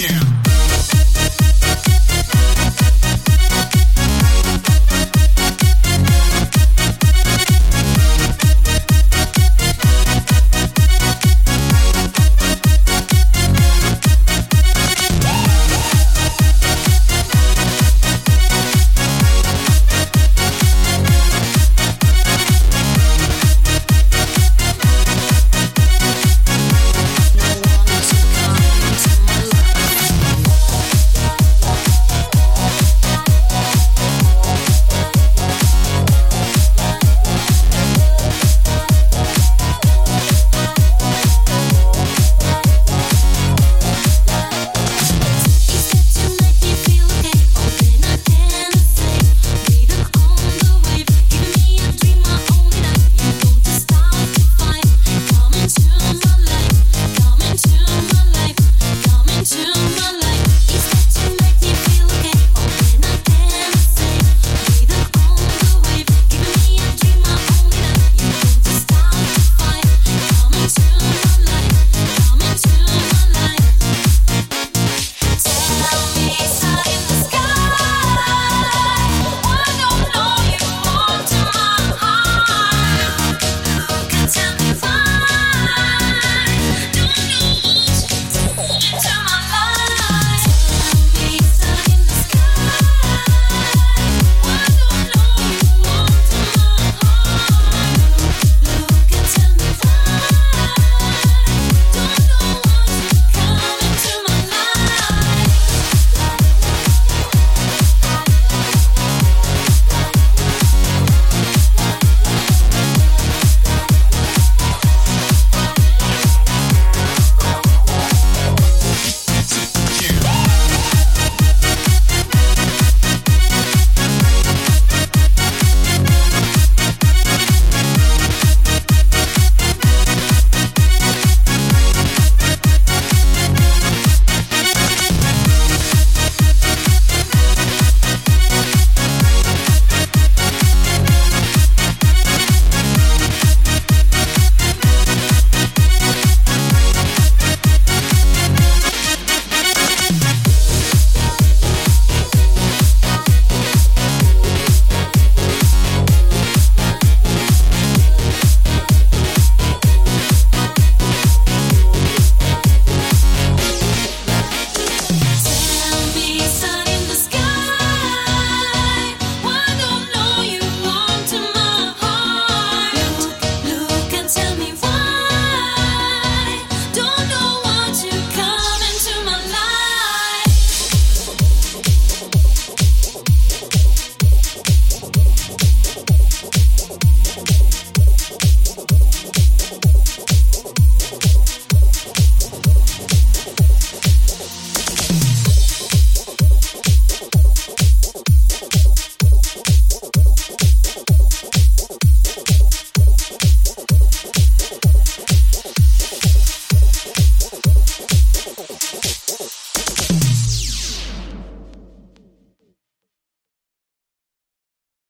Jam.